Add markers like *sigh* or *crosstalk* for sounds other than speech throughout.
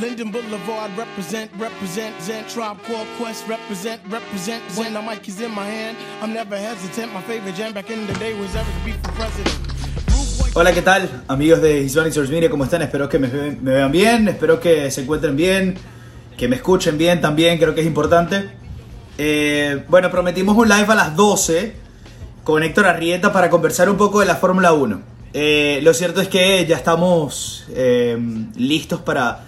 Linden Boulevard, represent, represent, Zen Tribe Called Quest, represent, represent. The mic is in my hand, I'm never hesitant. My favorite jam back in the day was Eric B for president. Hola, ¿qué tal? Amigos de Hispanic Source Media, ¿cómo están? Espero que me, me vean bien, espero que se encuentren bien, que me escuchen bien también, creo que es importante. Eh, bueno, prometimos un live a las 12 con Héctor Arrieta para conversar un poco de la Fórmula 1. Eh, lo cierto es que ya estamos eh, listos para,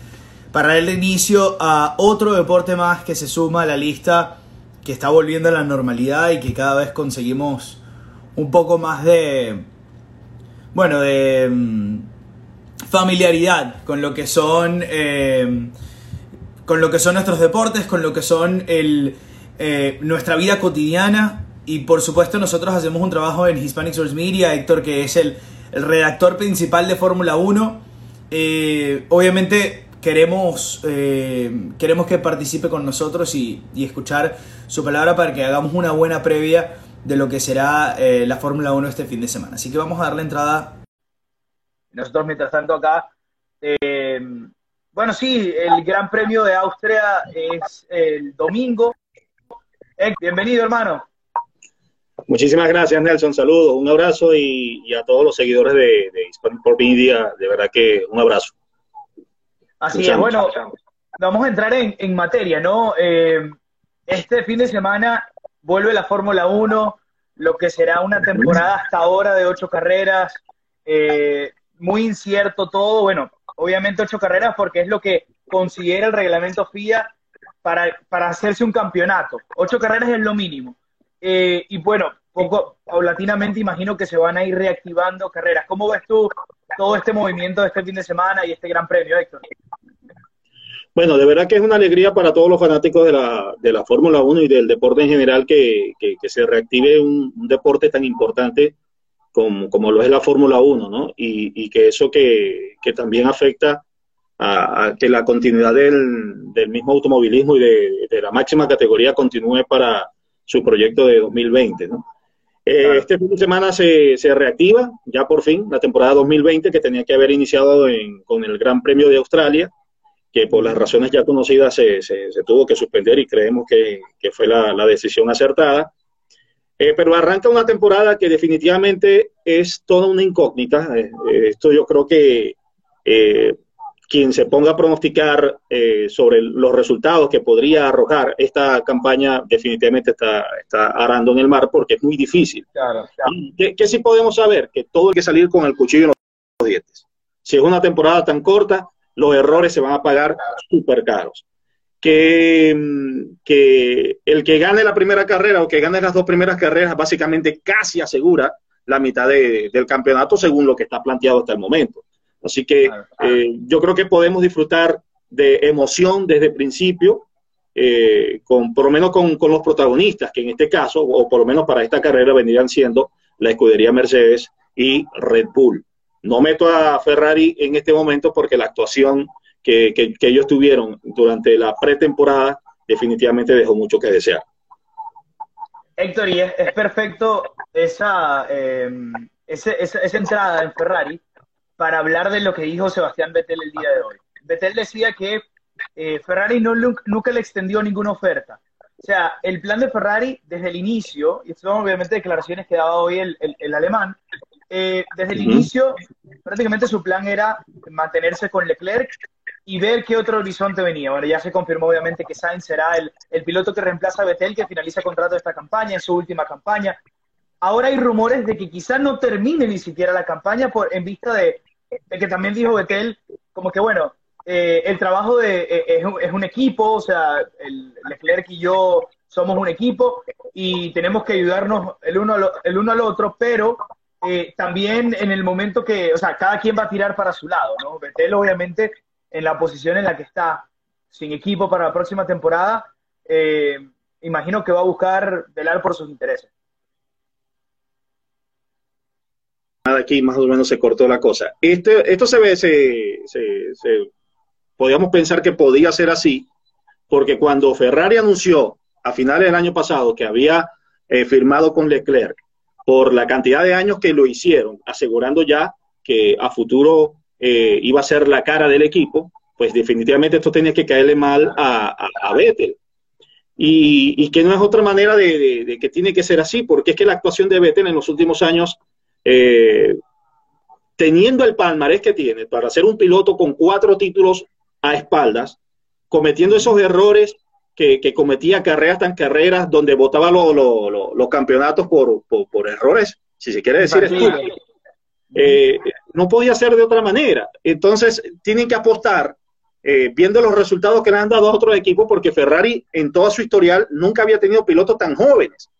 para darle inicio a otro deporte más que se suma a la lista que está volviendo a la normalidad y que cada vez conseguimos un poco más de, bueno, de mm, familiaridad con lo que son, eh, con lo que son nuestros deportes, con lo que son el, eh, nuestra vida cotidiana y por supuesto nosotros hacemos un trabajo en Hispanic Source Media, Héctor que es el, el redactor principal de Fórmula 1. Eh, obviamente queremos, eh, queremos que participe con nosotros y, y, escuchar su palabra para que hagamos una buena previa de lo que será eh, la Fórmula 1 este fin de semana. Así que vamos a darle entrada. Nosotros, mientras tanto, acá. Eh, bueno, sí, el Gran Premio de Austria es el domingo. bienvenido, hermano. Muchísimas gracias, Nelson. Saludos, un abrazo y, y a todos los seguidores de, de Hispanic Pop Media. De verdad que un abrazo. Así es, bueno, vamos a entrar en, en materia, ¿no? Eh, este fin de semana vuelve la Fórmula 1, lo que será una temporada hasta ahora de ocho carreras, eh, muy incierto todo, bueno, obviamente ocho carreras porque es lo que considera el reglamento FIA para, para hacerse un campeonato. Ocho carreras es lo mínimo. Eh, y bueno, poco paulatinamente imagino que se van a ir reactivando carreras. ¿Cómo ves tú todo este movimiento de este fin de semana y este gran premio, Héctor? Bueno, de verdad que es una alegría para todos los fanáticos de la, de la Fórmula 1 y del deporte en general que, que, se reactive un, un, deporte tan importante como, como lo es la Fórmula 1, ¿no? Y, y, que eso que, que también afecta a, a, que la continuidad del, del mismo automovilismo y de, de, la máxima categoría continúe para su proyecto de 2020, ¿no? Eh, este fin de semana se, se, reactiva, ya por fin, la temporada 2020 que tenía que haber iniciado en, con el Gran Premio de Australia que por las razones ya conocidas se, se, se tuvo que suspender y creemos que, que fue la, la, decisión acertada. Eh, pero arranca una temporada que definitivamente es toda una incógnita. Eh, esto yo creo que eh, quien se ponga a pronosticar eh, sobre los resultados que podría arrojar esta campaña definitivamente está, está arando en el mar porque es muy difícil. Claro, claro. ¿Qué, ¿Qué sí podemos saber? Que todo hay que salir con el cuchillo en los dientes. Si es una temporada tan corta, los errores se van a pagar súper caros. Que, que, el que gane la primera carrera o que gane las dos primeras carreras básicamente casi asegura la mitad de, del campeonato según lo que está planteado hasta el momento. Así que eh, yo creo que podemos disfrutar de emoción desde el principio, eh, con, por lo menos con, con, los protagonistas, que en este caso, o por lo menos para esta carrera, vendrían siendo la escudería Mercedes y Red Bull. No meto a Ferrari en este momento porque la actuación que, que, que ellos tuvieron durante la pretemporada definitivamente dejó mucho que desear. Héctor, y es, es perfecto esa, eh, esa, esa, entrada en Ferrari para hablar de lo que dijo Sebastián Vettel el día de hoy. Vettel decía que eh, Ferrari no, nunca le extendió ninguna oferta. O sea, el plan de Ferrari desde el inicio, y son obviamente declaraciones que daba hoy el, el, el alemán, eh, desde el uh -huh. inicio, prácticamente su plan era mantenerse con Leclerc y ver qué otro horizonte venía. Bueno, ya se confirmó obviamente que Sainz será el, el piloto que reemplaza a Vettel, que finaliza contrato de esta campaña, en su última campaña. Ahora hay rumores de que quizás no termine ni siquiera la campaña por, en vista de, de que también dijo Vettel, como que bueno, eh, el trabajo de, eh, es, es, un equipo, o sea, el Leclerc y yo somos un equipo y tenemos que ayudarnos el uno, el uno al otro, pero eh, también en el momento que, o sea, cada quien va a tirar para su lado, ¿no? Vettel obviamente en la posición en la que está, sin equipo para la próxima temporada, eh, imagino que va a buscar velar por sus intereses. Aquí más o menos se cortó la cosa. Este, esto se ve, se, se, podíamos pensar que podía ser así, porque cuando Ferrari anunció a finales del año pasado que había eh, firmado con Leclerc por la cantidad de años que lo hicieron, asegurando ya que a futuro eh, iba a ser la cara del equipo, pues definitivamente esto tenía que caerle mal a, a, Vettel. Y, que no es otra manera de, que tiene que ser así, porque es que la actuación de Vettel en los últimos años, eh, teniendo el palmarés que tiene para ser un piloto con cuatro títulos a espaldas, cometiendo esos errores que, cometía carreras tan carreras donde votaba los campeonatos por, por, errores, si se quiere decir, eh, no podía ser de otra manera. Entonces, tienen que apostar eh, viendo los resultados que le han dado a otros equipos, porque Ferrari en toda su historial nunca había tenido pilotos tan jóvenes.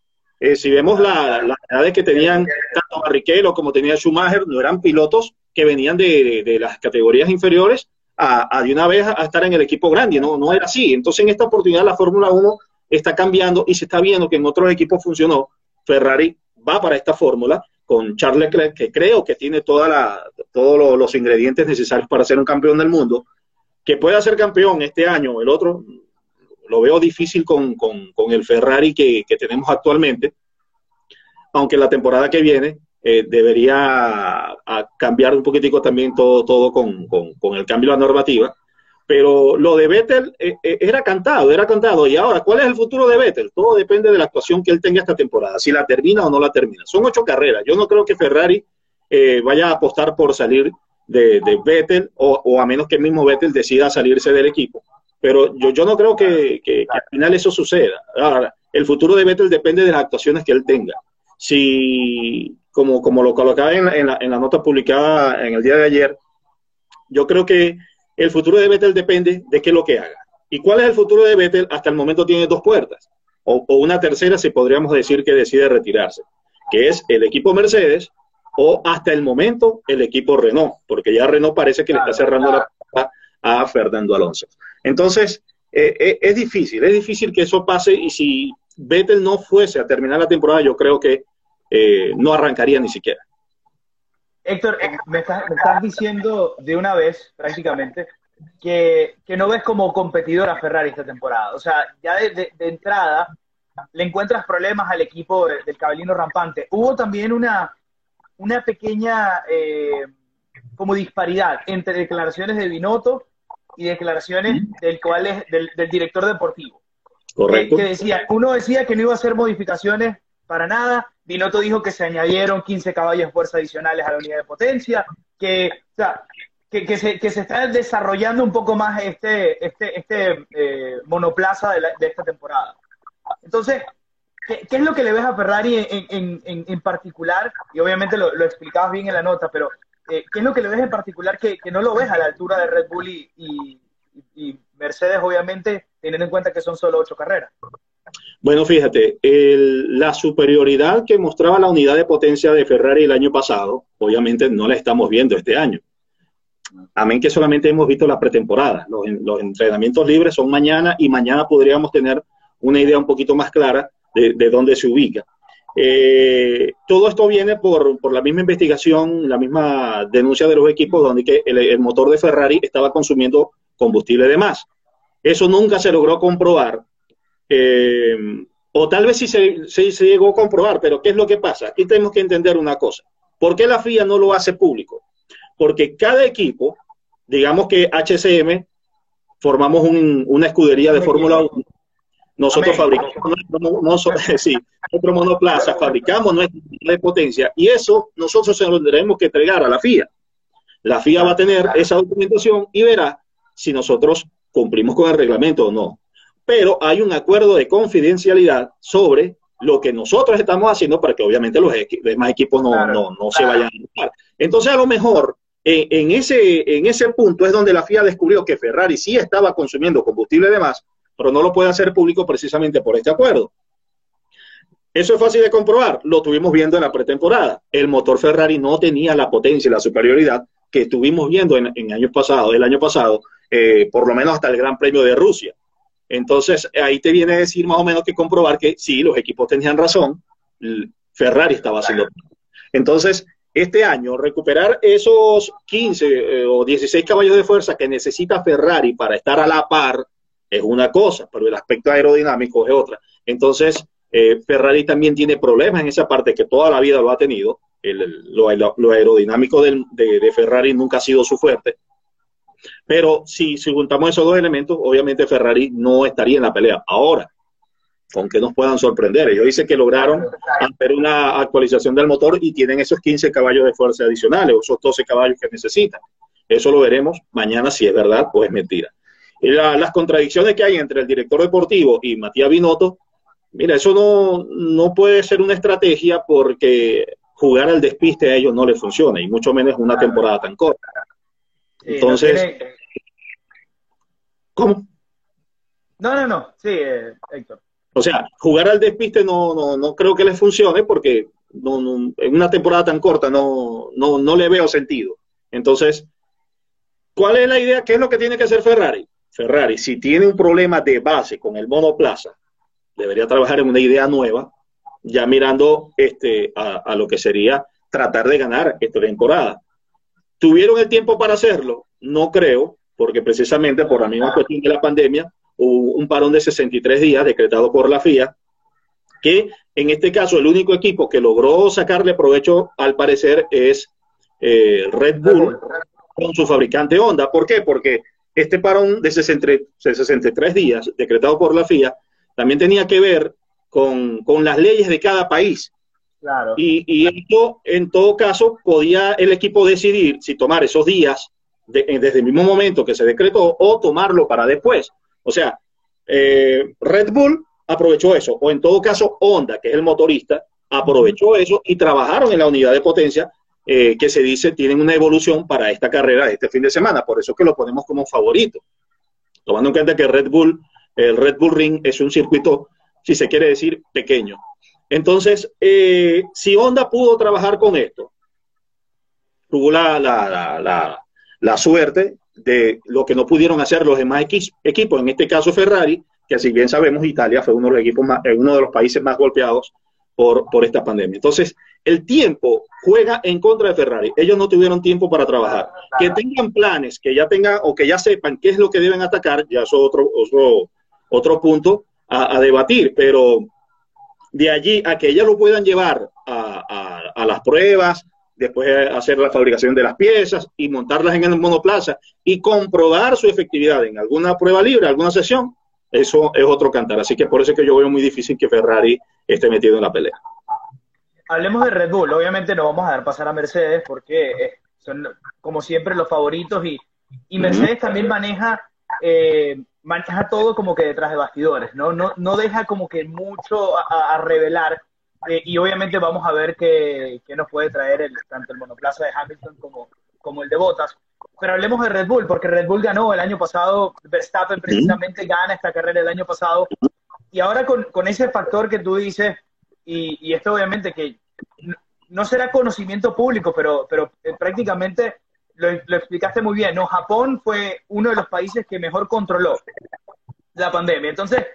Eh, si vemos las la edades que tenían tanto Barrichello como tenía Schumacher, no eran pilotos que venían de, las categorías inferiores a, de una vez a estar en el equipo grande, no, no era así. Entonces en esta oportunidad la Fórmula 1 está cambiando y se está viendo que en otros equipos funcionó. Ferrari va para esta fórmula con Charles Leclerc, que creo que tiene toda la, todos los ingredientes necesarios para ser un campeón del mundo que pueda ser campeón este año o el otro, lo veo difícil con, el Ferrari que, tenemos actualmente, aunque la temporada que viene eh, debería cambiar un poquitico también todo, todo con, el cambio de la normativa. Pero lo de Vettel eh, eh, era cantado, era cantado. Y ahora, ¿cuál es el futuro de Vettel? Todo depende de la actuación que él tenga esta temporada, si la termina o no la termina. Son ocho carreras. Yo no creo que Ferrari vaya a apostar por salir de, de Vettel o, a menos que el mismo Vettel decida salirse del equipo. Pero yo, yo no creo que, al final eso suceda. Ahora, el futuro de Vettel depende de las actuaciones que él tenga. Si, como, como lo colocaba en, en, la, en la nota publicada en el día de ayer, yo creo que el futuro de Vettel depende de qué es lo que haga. ¿Y cuál es el futuro de Vettel? Hasta el momento tiene dos puertas, o, o, una tercera si podríamos decir que decide retirarse, que es el equipo Mercedes o hasta el momento el equipo Renault, porque ya Renault parece que le está cerrando la puerta a Fernando Alonso. Entonces, eh, eh, es difícil, es difícil que eso pase y si Vettel no fuese a terminar la temporada, yo creo que eh, no arrancaría ni siquiera. Héctor, me estás, diciendo de una vez prácticamente que, no ves como competidor a Ferrari esta temporada. O sea, ya de, entrada le encuentras problemas al equipo del caballino rampante. Hubo también una, una pequeña eh, como disparidad entre declaraciones de Binotto y declaraciones del cual es, del, director deportivo. Correcto. Que, decía, uno decía que no iba a hacer modificaciones para nada, Binotto dijo que se añadieron 15 caballos de fuerza adicionales a la unidad de potencia, que, que, se, que se está desarrollando un poco más este, este, este eh, monoplaza de, de esta temporada. Entonces, ¿Qué, es lo que le ves a Ferrari en, particular? Y obviamente lo, explicabas bien en la nota, pero eh, ¿qué es lo que le ves en particular que, no lo ves a la altura de Red Bull y, Mercedes, obviamente, teniendo en cuenta que son solo ocho carreras? Bueno, fíjate, la superioridad que mostraba la unidad de potencia de Ferrari el año pasado, obviamente no la estamos viendo este año. Amén que solamente hemos visto la pretemporada. Los, los entrenamientos libres son mañana y mañana podríamos tener una idea un poquito más clara de, dónde se ubica. Eh, todo esto viene por, la misma investigación, la misma denuncia de los equipos donde que el, motor de Ferrari estaba consumiendo combustible de más. Eso nunca se logró comprobar. Eh, o tal vez sí se, se, llegó a comprobar, pero ¿qué es lo que pasa? Aquí tenemos que entender una cosa. ¿Por qué la FIA no lo hace público? Porque cada equipo, digamos que HCM, formamos una escudería de Fórmula 1 nosotros *laughs* fabricamos nuestro monoplaza, fabricamos nuestra de potencia y eso nosotros se lo tendremos que entregar a la FIA. La FIA va a tener esa documentación y verá si nosotros cumplimos con el reglamento o no. Pero hay un acuerdo de confidencialidad sobre lo que nosotros estamos haciendo para que obviamente los demás equipos no, no, no se vayan a ocupar. Entonces, a lo mejor en, en, ese, en ese punto es donde la FIA descubrió que Ferrari sí estaba consumiendo combustible de más pero no lo puede hacer público precisamente por este acuerdo. Eso es fácil de comprobar, lo tuvimos viendo en la pretemporada. El motor Ferrari no tenía la potencia y la superioridad que estuvimos viendo en, años pasados, el año pasado, eh, por lo menos hasta el Gran Premio de Rusia. Entonces, ahí te viene a decir más o menos que comprobar que sí, los equipos tenían razón, Ferrari estaba haciendo. Entonces, este año, recuperar esos 15 eh, o 16 caballos de fuerza que necesita Ferrari para estar a la par es una cosa, pero el aspecto aerodinámico es otra. Entonces, eh, Ferrari también tiene problemas en esa parte que toda la vida lo ha tenido. lo, aerodinámico de, Ferrari nunca ha sido su fuerte. Pero si, si juntamos esos dos elementos, obviamente Ferrari no estaría en la pelea. Ahora, con que nos puedan sorprender. Ellos dicen que lograron hacer una actualización del motor y tienen esos 15 caballos de fuerza adicionales, esos 12 caballos que necesitan. Eso lo veremos mañana si es verdad o es mentira. Y las contradicciones que hay entre el director deportivo y Matías Binotto, mira, eso no, no puede ser una estrategia porque jugar al despiste a ellos no les funciona, y mucho menos una temporada tan corta. Entonces, ¿cómo? No, no, no, sí, eh, Héctor. O sea, jugar al despiste no, no, no creo que les funcione porque no, en una temporada tan corta no, no, no le veo sentido. Entonces, ¿cuál es la idea? ¿Qué es lo que tiene que hacer Ferrari? Ferrari, si tiene un problema de base con el monoplaza, debería trabajar en una idea nueva, ya mirando este, a, a lo que sería tratar de ganar esta temporada. ¿Tuvieron el tiempo para hacerlo? No creo, porque precisamente por la misma cuestión de la pandemia, un parón de 63 días decretado por la FIA, que en este caso el único equipo que logró sacarle provecho, al parecer, es eh, Red Bull con su fabricante Honda. ¿Por qué? Porque este parón de 63 días decretado por la FIA también tenía que ver con, las leyes de cada país. Claro. Y, y, esto, en todo caso, podía el equipo decidir si tomar esos días desde el mismo momento que se decretó o tomarlo para después. O sea, eh, Red Bull aprovechó eso, o en todo caso Honda, que es el motorista, aprovechó eso y trabajaron en la unidad de potencia eh, que se dice tienen una evolución para esta carrera este fin de semana. Por eso es que lo ponemos como favorito. Tomando en cuenta que Red Bull, el Red Bull Ring es un circuito, si se quiere decir, pequeño. Entonces, eh, si Honda pudo trabajar con esto, tuvo la, la, la, la suerte de lo que no pudieron hacer los demás equipos, en este caso Ferrari, que si bien sabemos Italia fue uno de los equipos más, eh, uno de los países más golpeados por, por esta pandemia. Entonces, el tiempo juega en contra de Ferrari. Ellos no tuvieron tiempo para trabajar. Que tengan planes, que ya tengan o que ya sepan qué es lo que deben atacar, ya es otro, otro, otro punto a, debatir, pero de allí a que ellos lo puedan llevar a, a las pruebas, después hacer la fabricación de las piezas y montarlas en el monoplaza y comprobar su efectividad en alguna prueba libre, alguna sesión, eso es otro cantar. Así que por eso es que yo veo muy difícil que Ferrari esté metido en la pelea. Hablemos de Red Bull. Obviamente no vamos a dar pasar a Mercedes porque eh, son como siempre los favoritos y, y Mercedes también maneja eh, maneja todo como que detrás de bastidores, ¿no? No, no deja como que mucho a revelar eh, y obviamente vamos a ver qué, nos puede traer el, tanto el monoplaza de Hamilton como, como el de Bottas. Pero hablemos de Red Bull, porque Red Bull ganó el año pasado, Verstappen precisamente gana esta carrera el año pasado. Y ahora con, con ese factor que tú dices, y, y esto obviamente que no será conocimiento público, pero, pero eh, prácticamente lo, lo, explicaste muy bien, ¿no? Japón fue uno de los países que mejor controló la pandemia. Entonces,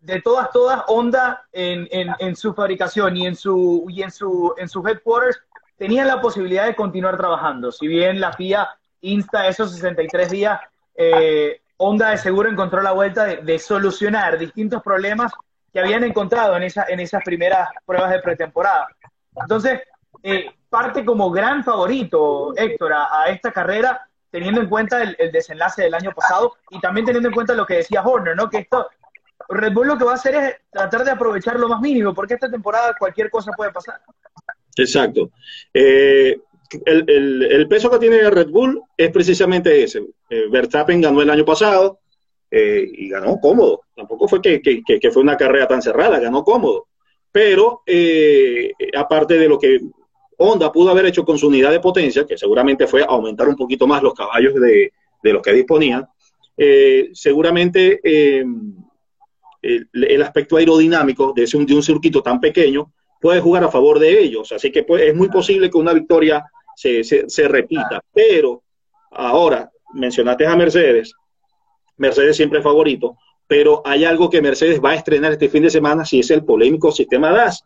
de todas, todas, Honda en, en, su fabricación y en su, y en su, en sus headquarters tenían la posibilidad de continuar trabajando. Si bien la FIA insta esos 63 días, eh, Honda de seguro encontró la vuelta de, solucionar distintos problemas que habían encontrado en, esa, en esas primeras pruebas de pretemporada. Entonces, eh, parte como gran favorito, Héctor, a, esta carrera, teniendo en cuenta el, el, desenlace del año pasado y también teniendo en cuenta lo que decía Horner, ¿no? Que esto Red Bull lo que va a hacer es tratar de aprovechar lo más mínimo, porque esta temporada cualquier cosa puede pasar. Exacto. Eh, el, peso que tiene Red Bull es precisamente ese. Eh, Verstappen ganó el año pasado eh, y ganó cómodo. Tampoco fue que, que, fue una carrera tan cerrada, ganó cómodo. Pero aparte de lo que Honda pudo haber hecho con su unidad de potencia, que seguramente fue aumentar un poquito más los caballos de, de los que disponían, seguramente el, aspecto aerodinámico de, ese, de un circuito tan pequeño puede jugar a favor de ellos. Así que pues, es muy posible que una victoria se, se, repita. Pero ahora, mencionaste a Mercedes, Mercedes siempre es favorito, pero hay algo que Mercedes va a estrenar este fin de semana, si es el polémico sistema DAS.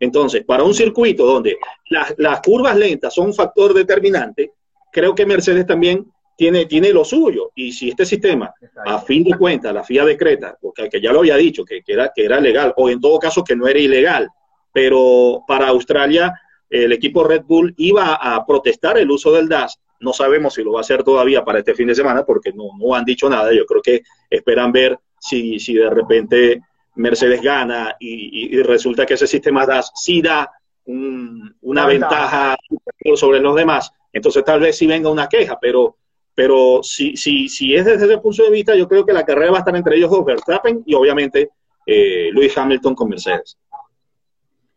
Entonces, para un circuito donde las, las curvas lentas son un factor determinante, creo que Mercedes también tiene, tiene lo suyo. Y si este sistema, a fin de cuentas, la FIA decreta, porque que ya lo había dicho, que, que, era, que era legal, o en todo caso que no era ilegal, pero para Australia el equipo Red Bull iba a protestar el uso del DAS No sabemos si lo va a hacer todavía para este fin de semana porque no, no han dicho nada. Yo creo que esperan ver si, si de repente Mercedes gana y, resulta que ese sistema DAS sí da una ventaja. sobre los demás. Entonces tal vez sí venga una queja, pero, pero si, si, si es desde ese punto de vista, yo creo que la carrera va a estar entre ellos dos, Verstappen y obviamente eh, Lewis Hamilton con Mercedes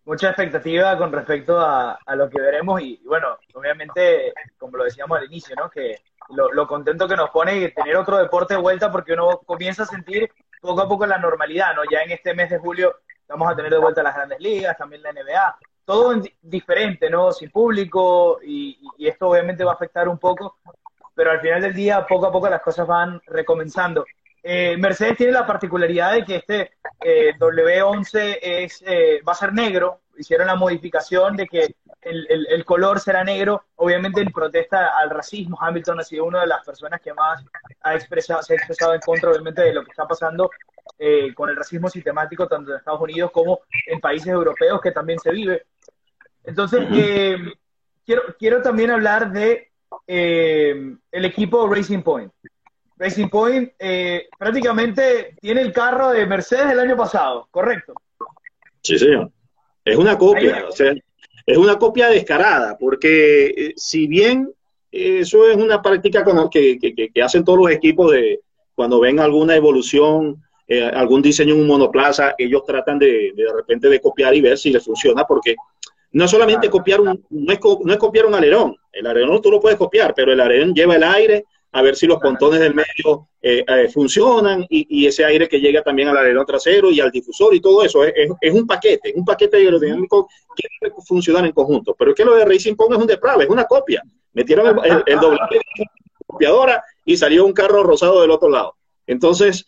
mucha expectativa con respecto a, lo que veremos y, bueno, obviamente, como lo decíamos al inicio, ¿no? Que lo, contento que nos pone tener otro deporte de vuelta porque uno comienza a sentir poco a poco la normalidad, ¿no? Ya en este mes de julio vamos a tener de vuelta las grandes ligas, también la NBA, todo diferente, ¿no? Sin público y, y esto obviamente va a afectar un poco, pero al final del día poco a poco las cosas van recomenzando. Eh, Mercedes tiene la particularidad de que este eh, W11 es, eh, va a ser negro. Hicieron la modificación de que el, color será negro, obviamente en protesta al racismo. Hamilton ha sido una de las personas que más ha expresado, se ha expresado en contra, obviamente, de lo que está pasando con el racismo sistemático, tanto en Estados Unidos como en países europeos, que también se vive. Entonces, quiero, quiero también hablar de el equipo Racing Point. Racing Point eh, prácticamente tiene el carro de Mercedes del año pasado, ¿correcto? Sí, señor. Es una copia, o sea, es una copia descarada, porque eh, si bien eso es una práctica que, que, que, hacen todos los equipos de cuando ven alguna evolución, eh, algún diseño en un monoplaza, ellos tratan de, de, repente de copiar y ver si les funciona, porque no solamente copiar un, no es, no es copiar un alerón, el alerón tú lo puedes copiar, pero el alerón lleva el aire, a ver si los pontones del medio eh, eh, funcionan y, ese aire que llega también al alerón trasero y al difusor y todo eso. Es, es, un paquete, un paquete aerodinámico que debe funcionar en conjunto. Pero es que lo de Racing Point es un deprave, es una copia. Metieron el, el, doble copiadora y salió un carro rosado del otro lado. Entonces,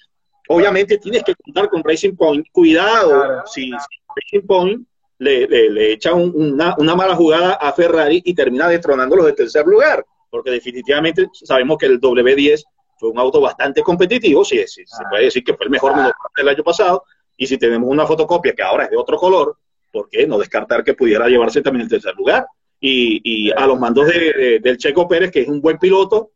obviamente tienes que contar con Racing Point. Cuidado si, Racing Point le, le, echa una, una mala jugada a Ferrari y termina destronándolos de tercer lugar porque definitivamente sabemos que el W10 fue un auto bastante competitivo, si se puede decir que fue el mejor monoplaza del año pasado, y si tenemos una fotocopia que ahora es de otro color, ¿por qué no descartar que pudiera llevarse también el tercer lugar? Y, a los mandos de, del Checo Pérez, que es un buen piloto,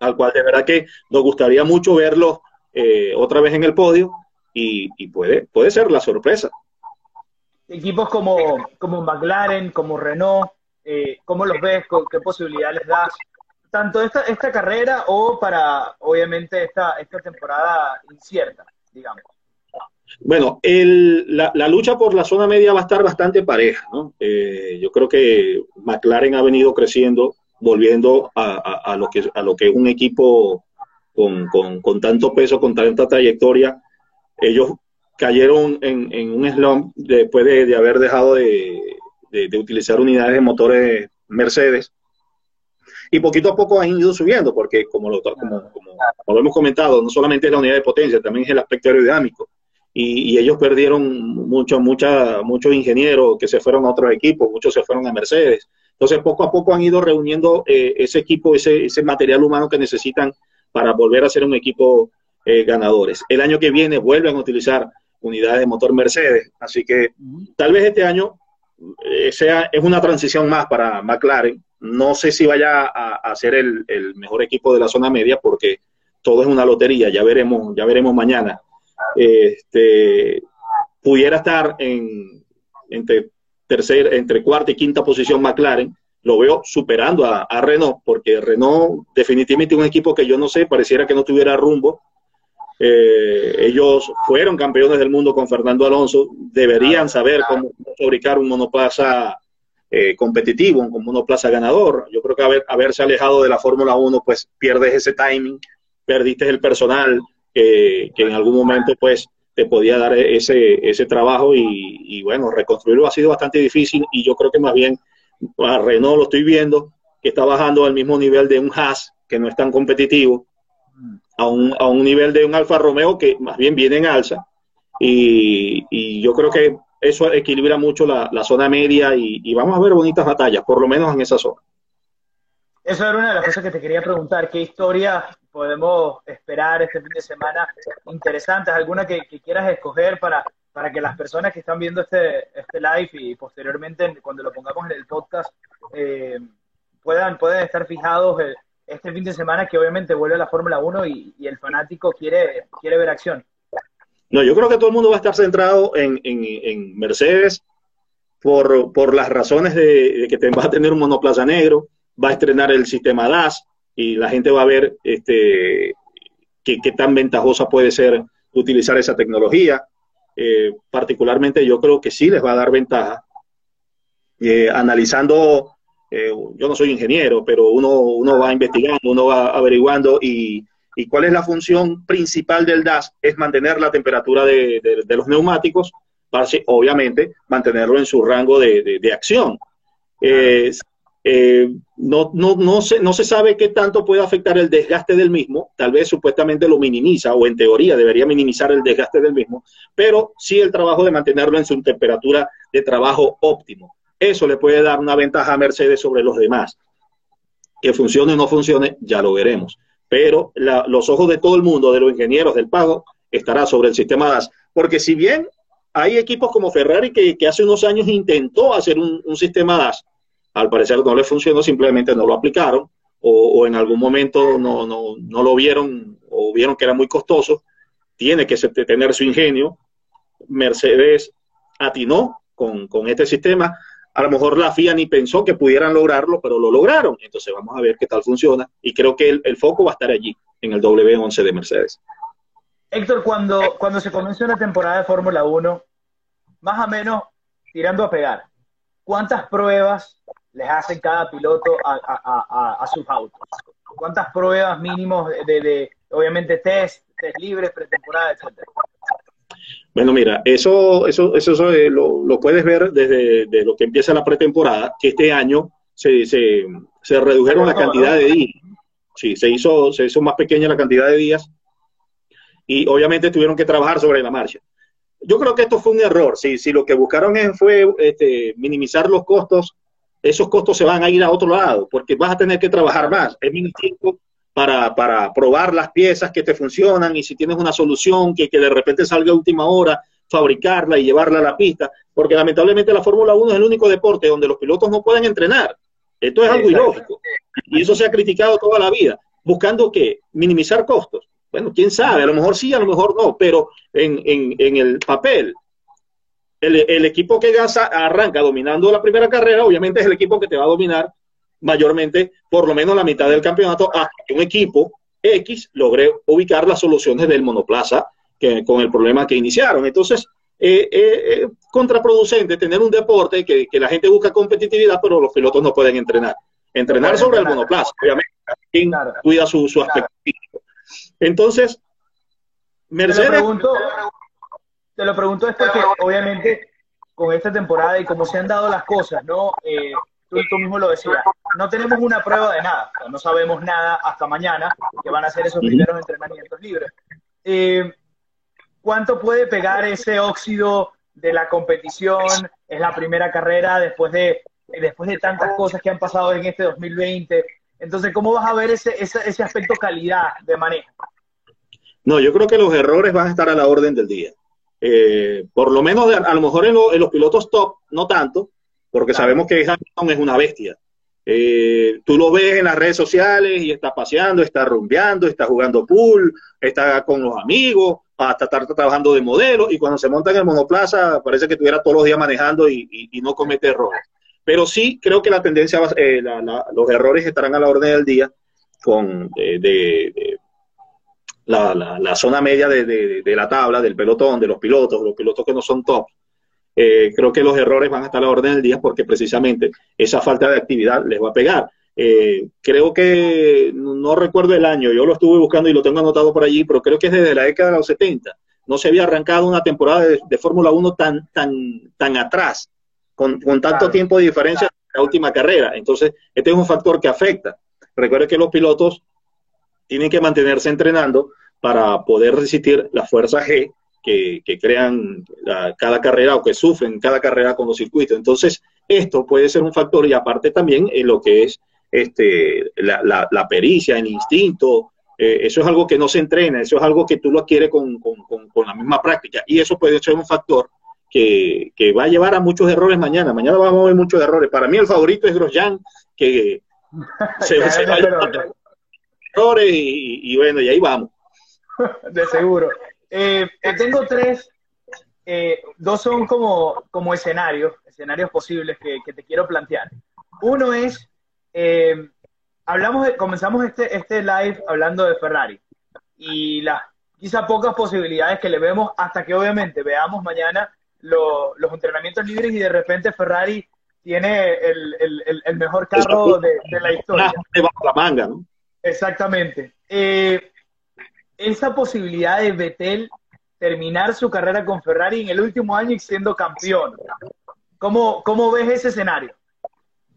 al cual de verdad que nos gustaría mucho verlo eh, otra vez en el podio, y, puede, puede ser la sorpresa. Equipos como, como McLaren, como Renault, eh, ¿Cómo los ves? ¿Qué posibilidades les das? Tanto esta, esta carrera o para, obviamente, esta, esta temporada incierta, digamos. Bueno, el, la, la, lucha por la zona media va a estar bastante pareja, ¿no? Eh, yo creo que McLaren ha venido creciendo, volviendo a, a, lo, que, a lo que es un equipo con, con, con tanto peso, con tanta trayectoria. Ellos cayeron en, en un slump después de, de haber dejado de, de, utilizar unidades de motores Mercedes. Y poquito a poco han ido subiendo, porque como lo, como, como, hemos comentado, no solamente es la unidad de potencia, también es el aspecto aerodinámico. Y, ellos perdieron muchos mucha, muchos ingenieros que se fueron a otros equipos, muchos se fueron a Mercedes. Entonces, poco a poco han ido reuniendo eh, ese equipo, ese, ese material humano que necesitan para volver a ser un equipo eh, ganadores. El año que viene vuelven a utilizar unidades de motor Mercedes, así que tal vez este año sea, es una transición más para McLaren. No sé si vaya a, ser el, mejor equipo de la zona media porque todo es una lotería, ya veremos, ya veremos mañana. Este, pudiera estar en, entre, tercer, entre cuarta y quinta posición McLaren, lo veo superando a, Renault, porque Renault definitivamente un equipo que yo no sé, pareciera que no tuviera rumbo, eh, ellos fueron campeones del mundo con Fernando Alonso, deberían saber cómo fabricar un monoplaza eh, competitivo, un monoplaza ganador. Yo creo que haber, haberse alejado de la Fórmula 1, pues pierdes ese timing, perdiste el personal que en algún momento pues te podía dar ese, ese trabajo y, y, bueno, reconstruirlo ha sido bastante difícil y yo creo que más bien a Renault lo estoy viendo que está bajando al mismo nivel de un Haas que no es tan competitivo a un, a un nivel de un Alfa Romeo que más bien viene en alza. Y, y yo creo que eso equilibra mucho la, la zona media y, vamos a ver bonitas batallas, por lo menos en esa zona. Eso era una de las cosas que te quería preguntar. ¿Qué historia podemos esperar este fin de semana interesantes? ¿Alguna que, quieras escoger para, para que las personas que están viendo este, este live y posteriormente cuando lo pongamos en el podcast eh, puedan, puedan estar fijados este fin de semana que obviamente vuelve la Fórmula 1 y, el fanático quiere, quiere ver acción. No, yo creo que todo el mundo va a estar centrado en, Mercedes por, por, las razones de, que va a tener un monoplaza negro, va a estrenar el sistema DAS y la gente va a ver este, qué, tan ventajosa puede ser utilizar esa tecnología. Eh, particularmente yo creo que sí les va a dar ventaja. Eh, analizando eh, yo no soy ingeniero, pero uno, uno va investigando, uno va averiguando y, y, cuál es la función principal del DAS, es mantener la temperatura de, de, los neumáticos, para obviamente mantenerlo en su rango de, de acción. Eh, no, no, no, se, no se sabe qué tanto puede afectar el desgaste del mismo, tal vez supuestamente lo minimiza o en teoría debería minimizar el desgaste del mismo, pero sí el trabajo de mantenerlo en su temperatura de trabajo óptimo. Eso le puede dar una ventaja a Mercedes sobre los demás. Que funcione o no funcione, ya lo veremos. Pero los ojos de todo el mundo, de los ingenieros del pago, estará sobre el sistema DAS. Porque si bien hay equipos como Ferrari que, hace unos años intentó hacer un, sistema DAS, al parecer no le funcionó, simplemente no lo aplicaron o, en algún momento no, no, lo vieron o vieron que era muy costoso, tiene que tener su ingenio. Mercedes atinó con, con este sistema a lo mejor la FIA ni pensó que pudieran lograrlo, pero lo lograron. Entonces vamos a ver qué tal funciona. Y creo que el, foco va a estar allí, en el W11 de Mercedes. Héctor, cuando, cuando se comienza una temporada de Fórmula 1, más o menos tirando a pegar, ¿cuántas pruebas les hacen cada piloto a, sus autos? ¿Cuántas pruebas mínimos de, de obviamente, test, test libres, pretemporada, etcétera? Bueno, mira, eso, eso, eso, eh, lo, puedes ver desde lo que empieza la pretemporada, que este año se, se, se redujeron la cantidad de días. Sí, se hizo, se hizo más pequeña la cantidad de días y obviamente tuvieron que trabajar sobre la marcha. Yo creo que esto fue un error. Si, si lo que buscaron fue este, minimizar los costos, esos costos se van a ir a otro lado, porque vas a tener que trabajar más. Es menos tiempo para, para, probar las piezas que te funcionan y si tienes una solución que, que, de repente salga a última hora, fabricarla y llevarla a la pista, porque lamentablemente la Fórmula 1 es el único deporte donde los pilotos no pueden entrenar. Esto es algo ilógico. Y eso se ha criticado toda la vida, buscando que minimizar costos. Bueno, quién sabe, a lo mejor sí, a lo mejor no, pero en, en, en el papel, el, el equipo que gasa arranca dominando la primera carrera, obviamente es el equipo que te va a dominar mayormente por lo menos la mitad del campeonato hasta que un equipo X logre ubicar las soluciones del monoplaza que, con el problema que iniciaron. Entonces, eh, eh, eh contraproducente tener un deporte que, la gente busca competitividad, pero los pilotos no pueden entrenar. Entrenar sobre el monoplaza, obviamente, quien cuida su, aspecto físico. Entonces, Mercedes... Te lo, pregunto, te lo pregunto es porque, obviamente, con esta temporada y como se han dado las cosas, ¿no? Eh, tú, mismo lo decías, no tenemos una prueba de nada, no sabemos nada hasta mañana, que van a ser esos primeros entrenamientos libres. Eh, ¿Cuánto puede pegar ese óxido de la competición? Es la primera carrera después de, después de tantas cosas que han pasado en este 2020. Entonces, ¿cómo vas a ver ese, ese, aspecto calidad de manejo? No, yo creo que los errores van a estar a la orden del día. Eh, por lo menos, a lo mejor en, en, los pilotos top, no tanto, porque sabemos que Hamilton es una bestia. Eh, tú lo ves en las redes sociales y está paseando, está rumbeando, está jugando pool, está con los amigos, hasta estar trabajando de modelo y cuando se monta en el monoplaza parece que estuviera todos los días manejando y, no comete errores. Pero sí creo que la tendencia, eh, los errores estarán a la orden del día con de, la, zona media de, de, la tabla, del pelotón, de los pilotos, los pilotos que no son top, eh, creo que los errores van a estar a la orden del día porque precisamente esa falta de actividad les va a pegar. Eh, creo que, no, recuerdo el año, yo lo estuve buscando y lo tengo anotado por allí, pero creo que es desde la década de los 70. No se había arrancado una temporada de, Fórmula 1 tan, tan, tan atrás, con, tanto tiempo de diferencia en la última carrera. Entonces, este es un factor que afecta. Recuerde que los pilotos tienen que mantenerse entrenando para poder resistir la fuerza G que, crean cada carrera o que sufren cada carrera con los circuitos. Entonces, esto puede ser un factor y aparte también en lo que es este, la, pericia, el instinto, eh, eso es algo que no se entrena, eso es algo que tú lo adquieres con, la misma práctica y eso puede ser un factor que, va a llevar a muchos errores mañana. Mañana vamos a ver muchos errores. Para mí el favorito es Grosjean, que *laughs* se, errores y, bueno, y ahí vamos. *laughs* De seguro. Eh, tengo tres, eh, dos son como, como escenarios, escenarios posibles que, que te quiero plantear. Uno es, eh, hablamos de, comenzamos este, este live hablando de Ferrari y las quizá pocas posibilidades que le vemos hasta que obviamente veamos mañana los entrenamientos libres y de repente Ferrari tiene el, el, el mejor carro de, la historia. la manga, ¿no? Exactamente. Eh, esa posibilidad de Vettel terminar su carrera con Ferrari en el último año y siendo campeón. ¿Cómo, cómo ves ese escenario?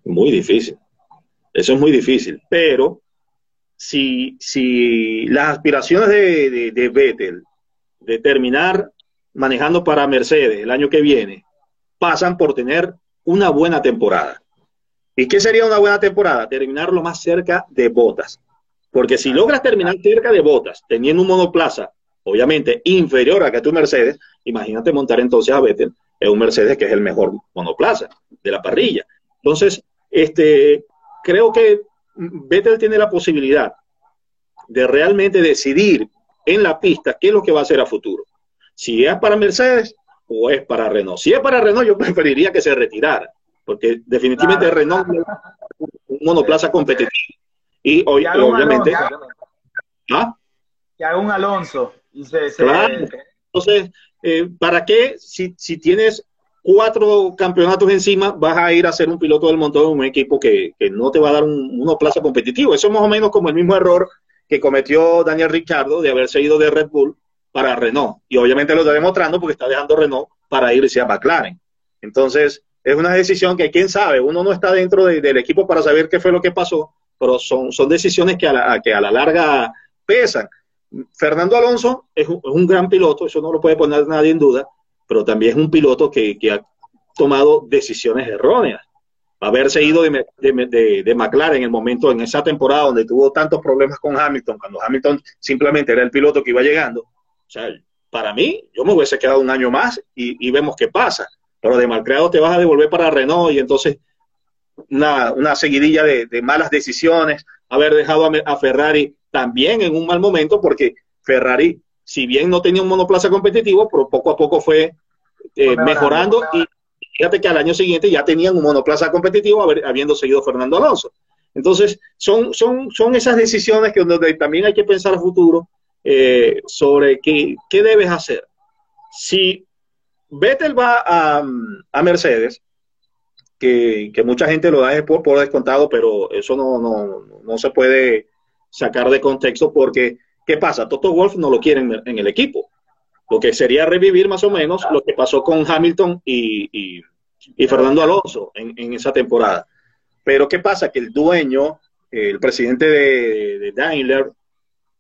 Muy difícil. Eso es muy difícil. Pero si, si las aspiraciones de, de, Vettel de terminar manejando para Mercedes el año que viene pasan por tener una buena temporada. ¿Y qué sería una buena temporada? Terminar lo más cerca de botas. Porque si logras terminar cerca de botas, teniendo un monoplaza, obviamente inferior a que tu Mercedes, imagínate montar entonces a Vettel en un Mercedes que es el mejor monoplaza de la parrilla. Entonces, este, creo que Vettel tiene la posibilidad de realmente decidir en la pista qué es lo que va a hacer a futuro. Si es para Mercedes o es para Renault. Si es para Renault, yo *laughs* preferiría que se retirara, porque definitivamente Renault es un monoplaza competitivo. Y hoy, obviamente. ¿Ah? Que haga un Alonso. Entonces, eh, ¿para qué si, si tienes cuatro campeonatos encima, vas a ir a ser un piloto del montón de un equipo que, no te va a dar un, plaza competitivo. Eso es más o menos como el mismo error que cometió Daniel Ricciardo de haberse ido de Red Bull para Renault. Y obviamente lo está demostrando porque está dejando Renault para irse a McLaren. Entonces, es una decisión que quién sabe, uno no está dentro del equipo para saber qué fue lo que pasó, pero son, son decisiones que a, la, que a la larga pesan. Fernando Alonso es un, es un gran piloto, eso no lo puede poner nadie en duda, pero también es un piloto que, ha tomado decisiones erróneas. Haberse ido de, de, McLaren en el momento, en esa temporada donde tuvo tantos problemas con Hamilton, cuando Hamilton simplemente era el piloto que iba llegando. O sea, para mí, yo me hubiese quedado un año más y, vemos qué pasa. Pero de malcriado te vas a devolver para Renault y entonces una, seguidilla de, malas decisiones, haber dejado a, a Ferrari también en un mal momento porque Ferrari si bien no tenía un monoplaza competitivo, pero poco a poco fue eh, mejorando y fíjate que al año siguiente ya tenían un monoplaza competitivo habiendo seguido Fernando Alonso. Entonces, son, son, son esas decisiones que donde también hay que pensar a futuro eh, sobre qué, qué, debes hacer. Si Vettel va a, a Mercedes, que, que, mucha gente lo da por, por descontado, pero eso no, no, no se puede sacar de contexto porque ¿Qué pasa? Toto Wolf no lo quiere en, el equipo. Lo que sería revivir más o menos lo que pasó con Hamilton y, Fernando Alonso en, esa temporada. Pero ¿qué pasa? Que el dueño, el presidente de, Daimler,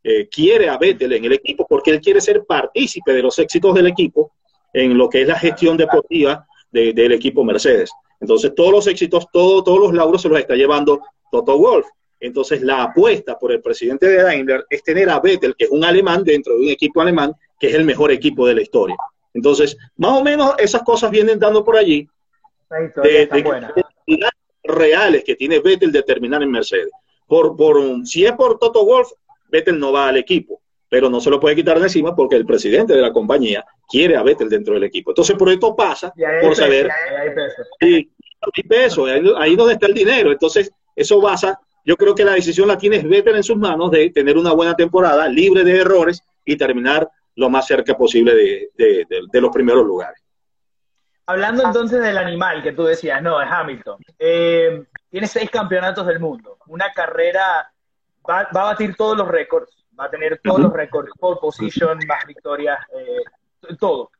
eh, quiere a Vettel en el equipo porque él quiere ser partícipe de los éxitos del equipo en lo que es la gestión deportiva del equipo Mercedes. Entonces, todos los éxitos, todos los lauros se los está llevando Toto Wolf. Entonces, la apuesta por el presidente de Daimler es tener a Vettel, que es un alemán dentro de un equipo alemán, que es el mejor equipo de la historia. Entonces, más o menos esas cosas vienen dando por allí. De, de, reales que tiene Vettel de terminar en Mercedes. Por, por, si es por Toto Wolf, Vettel no va al equipo, pero no se lo puede quitar de encima porque el presidente de la compañía quiere a Vettel dentro del equipo. Entonces, por esto pasa, por saber. Ahí hay peso. ahí, ahí donde está el dinero. Entonces, eso basa yo creo que la decisión la tiene Vettel en sus manos de tener una buena temporada, libre de errores y terminar lo más cerca posible de, los primeros lugares. Hablando entonces del animal que tú decías, no, es Hamilton. Eh, tiene seis campeonatos del mundo, una carrera, va, a batir todos los récords, va a tener todos los récords, pole position, más victorias, eh, todo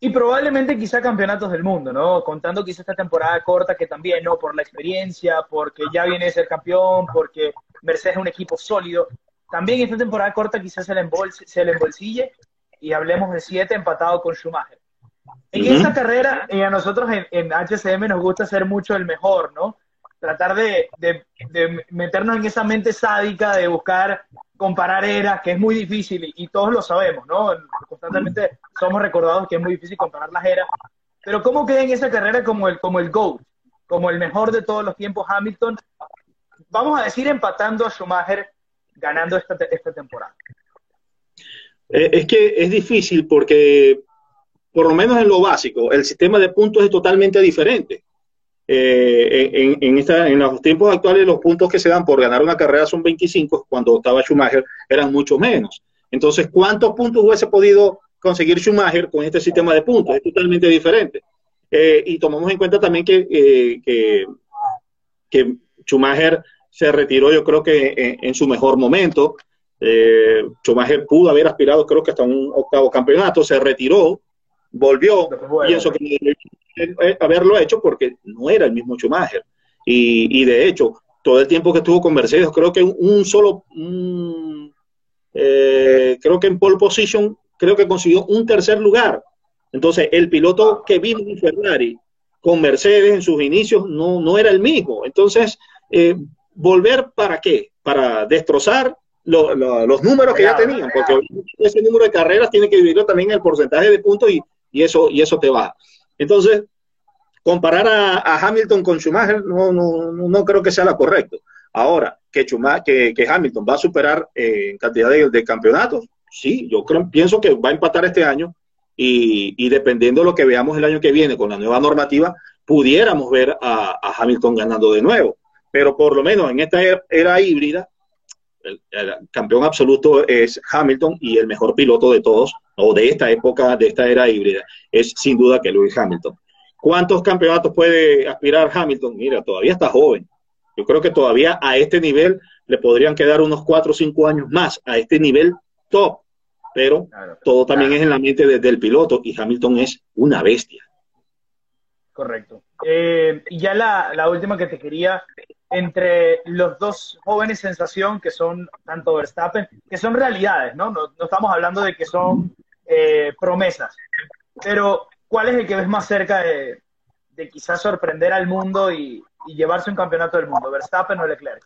y probablemente quizá campeonatos del mundo, ¿no? Contando quizá esta temporada corta que también, ¿no? Por la experiencia, porque ya viene de ser campeón, porque Mercedes es un equipo sólido. También esta temporada corta quizás se le, embolse, se le embolsille y hablemos de siete empatado con Schumacher. En esta carrera, y a nosotros en, en, HCM nos gusta ser mucho el mejor, ¿no? Tratar de, de, meternos en esa mente sádica de buscar comparar eras, que es muy difícil y, todos lo sabemos, ¿no? Constantemente somos recordados que es muy difícil comparar las eras. Pero ¿cómo queda en esa carrera como el, como el GOAT, como el mejor de todos los tiempos Hamilton? vamos a decir, empatando a Schumacher, ganando esta, esta temporada? Eh, es que es difícil porque, por lo menos en lo básico, el sistema de puntos es totalmente diferente. Eh, en, esta, en los tiempos actuales los puntos que se dan por ganar una carrera son 25, cuando estaba Schumacher eran mucho menos. Entonces, ¿cuántos puntos hubiese podido conseguir Schumacher con este sistema de puntos? Es totalmente diferente. Eh, y tomamos en cuenta también que, que, que, Schumacher se retiró yo creo que en, su mejor momento. Eh, Schumacher pudo haber aspirado creo que hasta un octavo campeonato, se retiró, volvió, pienso que eh, haberlo hecho porque no era el mismo Schumacher. Y, y, de hecho, todo el tiempo que estuvo con Mercedes, creo que un, solo, eh, creo que en pole position, creo que consiguió un tercer lugar. Entonces, el piloto que vino en Ferrari con Mercedes en sus inicios no, no era el mismo. Entonces, eh, volver para qué? Para destrozar los números que ya tenían, porque ese número de carreras tiene que dividirlo también en el porcentaje de puntos y, y eso, y eso te va entonces, comparar a, Hamilton con Schumacher no, no, no, creo que sea la correcto. Ahora, que, Schumacher, que, Hamilton va a superar eh, en cantidad de, campeonatos, sí, yo creo, pienso que va a empatar este año y, dependiendo de lo que veamos el año que viene con la nueva normativa, pudiéramos ver a, Hamilton ganando de nuevo. Pero por lo menos en esta era, híbrida, el, campeón absoluto es Hamilton y el mejor piloto de todos, o de esta época, de esta era híbrida, es sin duda que Lewis Hamilton. ¿Cuántos campeonatos puede aspirar Hamilton? Mira, todavía está joven. Yo creo que todavía a este nivel le podrían quedar unos cuatro o cinco años más, a este nivel top. Pero todo también es en la mente del piloto y Hamilton es una bestia. Correcto. Eh, y ya la, la, última que te quería, entre los dos jóvenes sensación que son tanto Verstappen, que son realidades, ¿no? No, no estamos hablando de que son eh, promesas. Pero, ¿cuál es el que ves más cerca de, quizás sorprender al mundo y, llevarse un campeonato del mundo? ¿Verstappen o Leclerc?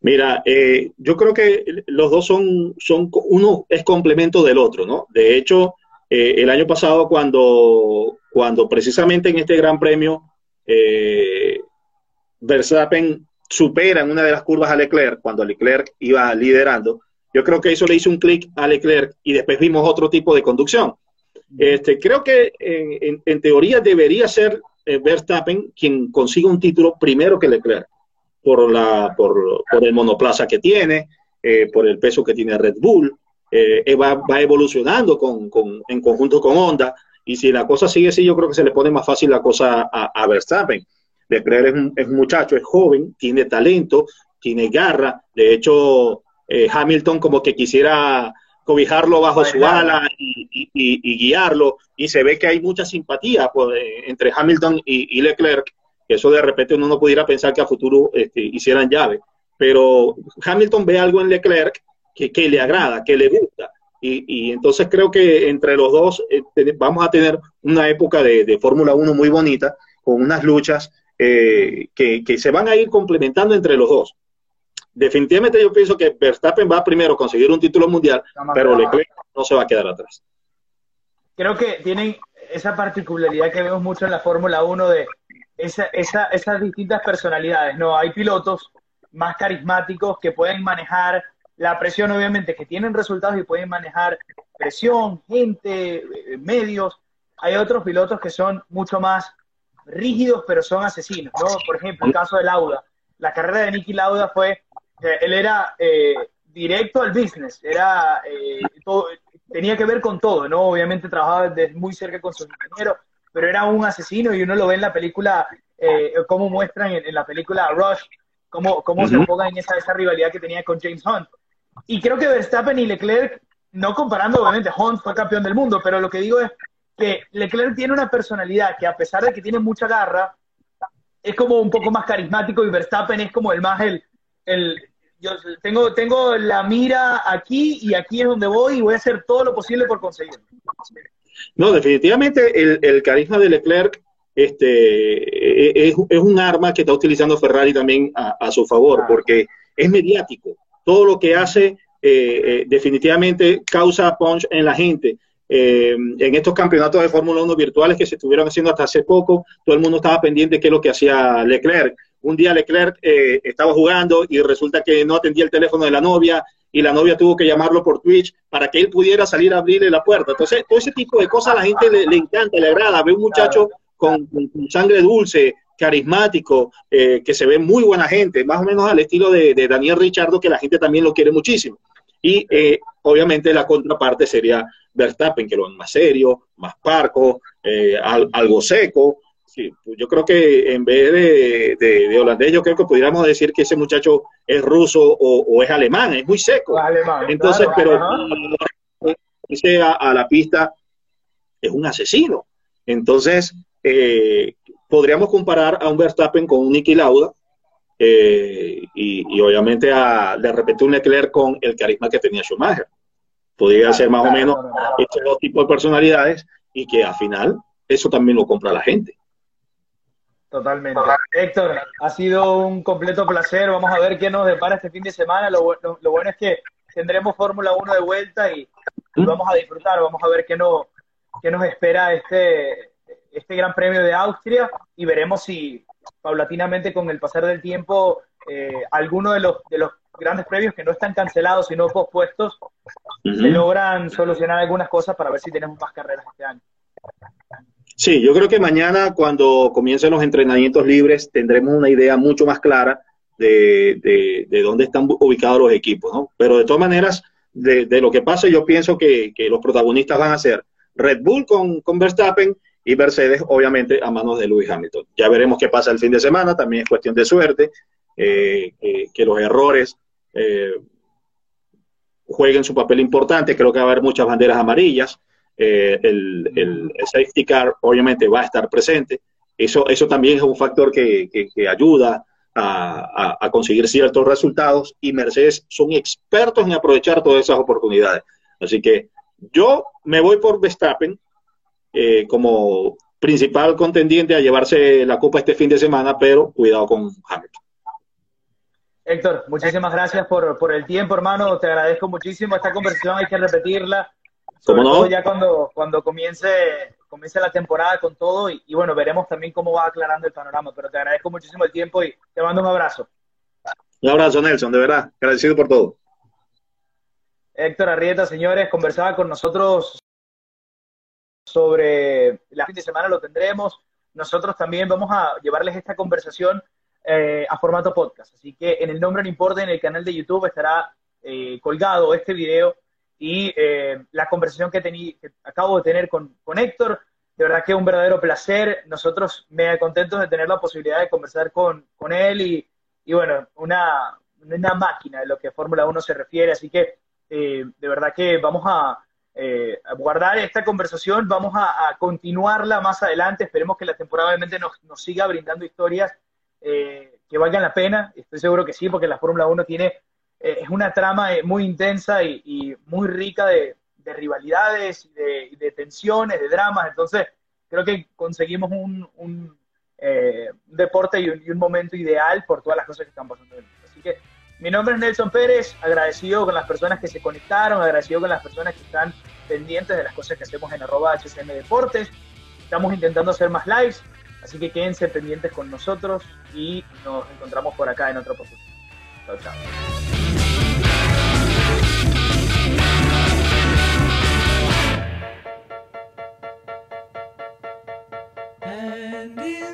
Mira, eh, yo creo que los dos son, son, uno es complemento del otro, ¿no? De hecho, eh, el año pasado cuando, cuando precisamente en este Gran Premio Verstappen supera en una de las curvas a Leclerc, cuando Leclerc iba liderando, yo creo que eso le hizo un clic a Leclerc y después vimos otro tipo de conducción. Este, creo que en, teoría debería ser eh, Verstappen quien consiga un título primero que Leclerc, por, la, por, el monoplaza que tiene, eh, por el peso que tiene Red Bull, eh, va, evolucionando con, en conjunto con Honda, y si la cosa sigue así, yo creo que se le pone más fácil la cosa a, Verstappen. Leclerc es un, es un muchacho, es joven, tiene talento, tiene garra, de hecho eh, Hamilton como que quisiera cobijarlo bajo su ala y, guiarlo, y se ve que hay mucha simpatía pues, eh, entre Hamilton y, Leclerc, que eso de repente uno no pudiera pensar que a futuro este, hicieran llave, pero Hamilton ve algo en Leclerc que, le agrada, que le gusta, y, entonces creo que entre los dos eh, vamos a tener una época de, Fórmula 1 muy bonita, con unas luchas que, que se van a ir complementando entre los dos definitivamente yo pienso que Verstappen va a primero conseguir un título mundial, pero Leclerc no se va a quedar atrás. Creo que tienen esa particularidad que vemos mucho en la Fórmula 1 de esa, esas distintas personalidades, ¿no? Hay pilotos más carismáticos que pueden manejar la presión, obviamente, que tienen resultados y pueden manejar presión, gente, eh, medios. Hay otros pilotos que son mucho más rígidos, pero son asesinos, ¿no? Por ejemplo, el caso de Lauda. La carrera de Nicky Lauda fue él era eh, directo al business, era eh, tenía que ver con todo, ¿no? Obviamente trabajaba desde muy cerca con sus ingenieros, pero era un asesino y uno lo ve en la película, eh, como muestran en, la película Rush, cómo, cómo se enfoca en esa, esa rivalidad que tenía con James Hunt. Y creo que Verstappen y Leclerc, no comparando, obviamente, Hunt fue campeón del mundo, pero lo que digo es que Leclerc tiene una personalidad que a pesar de que tiene mucha garra, es como un poco más carismático y Verstappen es como el más el, el yo tengo, tengo la mira aquí y aquí es donde voy y voy a hacer todo lo posible por conseguirlo. No, definitivamente el, el carisma de Leclerc este, e, e, es, es, un arma que está utilizando Ferrari también a, su favor, porque es mediático. Todo lo que hace eh, eh, definitivamente causa punch en la gente. Eh, en estos campeonatos de Fórmula 1 virtuales que se estuvieron haciendo hasta hace poco, todo el mundo estaba pendiente de qué es lo que hacía Leclerc un día Leclerc eh, estaba jugando y resulta que no atendía el teléfono de la novia y la novia tuvo que llamarlo por Twitch para que él pudiera salir a abrirle la puerta. Entonces, todo ese tipo de cosas a la gente le, encanta, le agrada. Ve un muchacho con, sangre dulce, carismático, eh, que se ve muy buena gente, más o menos al estilo de, Daniel Richardo, que la gente también lo quiere muchísimo. Y eh, obviamente la contraparte sería Verstappen, que lo es más serio, más parco, eh, algo seco. Sí, pues yo creo que en vez de, holandés, yo creo que pudiéramos decir que ese muchacho es ruso o, es alemán, es muy seco. Entonces, pero dice a, la pista, es un asesino. Entonces, eh, podríamos comparar a un Verstappen con un Niki Lauda eh, y, obviamente a, de repente un Leclerc con el carisma que tenía Schumacher. Podría ser más o menos estos dos tipos de personalidades y que al final eso también lo compra la gente. Totalmente. Héctor, ha sido un completo placer. Vamos a ver qué nos depara este fin de semana. Lo, bueno es que tendremos Fórmula 1 de vuelta y, vamos a disfrutar. Vamos a ver qué, no, qué nos espera este, este Gran Premio de Austria y veremos si paulatinamente con el pasar del tiempo eh, alguno de los, de los grandes premios que no están cancelados sino pospuestos se logran solucionar algunas cosas para ver si tenemos más carreras este año. Sí, yo creo que mañana cuando comiencen los entrenamientos libres tendremos una idea mucho más clara de, de, dónde están ubicados los equipos, ¿no? Pero de todas maneras, de, de lo que pasa, yo pienso que, que, los protagonistas van a ser Red Bull con, con Verstappen y Mercedes, obviamente, a manos de Lewis Hamilton. Ya veremos qué pasa el fin de semana, también es cuestión de suerte, eh, que los errores eh, jueguen su papel importante. Creo que va a haber muchas banderas amarillas. Eh, el, safety car obviamente va a estar presente. Eso, eso también es un factor que, ayuda a, conseguir ciertos resultados y Mercedes son expertos en aprovechar todas esas oportunidades. Así que yo me voy por Verstappen eh, como principal contendiente a llevarse la copa este fin de semana, pero cuidado con Hamilton. Héctor, muchísimas gracias por, por el tiempo, hermano. Te agradezco muchísimo. Esta conversación hay que repetirla. Sobre todo ya cuando, cuando comience, comience la temporada con todo y, bueno, veremos también cómo va aclarando el panorama. Pero te agradezco muchísimo el tiempo y te mando un abrazo. Un abrazo, Nelson, de verdad. Agradecido por todo. Héctor Arrieta, señores, conversaba con nosotros sobre la fin de semana, lo tendremos. Nosotros también vamos a llevarles esta conversación eh, a formato podcast. Así que en el nombre no importa, en el canal de YouTube estará eh, colgado este video y eh, la conversación que, que acabo de tener con, con Héctor. De verdad que es un verdadero placer. Nosotros me contentos de tener la posibilidad de conversar con, con él y, y, bueno, una, una máquina de lo que a Fórmula 1 se refiere. Así que de verdad que vamos a, guardar esta conversación, vamos a, continuarla más adelante. Esperemos que la temporada obviamente nos, nos siga brindando historias eh, que valgan la pena. Estoy seguro que sí, porque la Fórmula 1 tiene, eh, es una trama eh, muy intensa y, muy rica de, rivalidades, de, de, tensiones, de dramas. Entonces, creo que conseguimos un, un, deporte y un, momento ideal por todas las cosas que están pasando. Así que mi nombre es Nelson Pérez, agradecido con las personas que se conectaron, agradecido con las personas que están pendientes de las cosas que hacemos en arroba HCM Deportes. Estamos intentando hacer más lives. Así que quédense pendientes con nosotros y nos encontramos por acá en otro oportunidad. Chao, chao. and in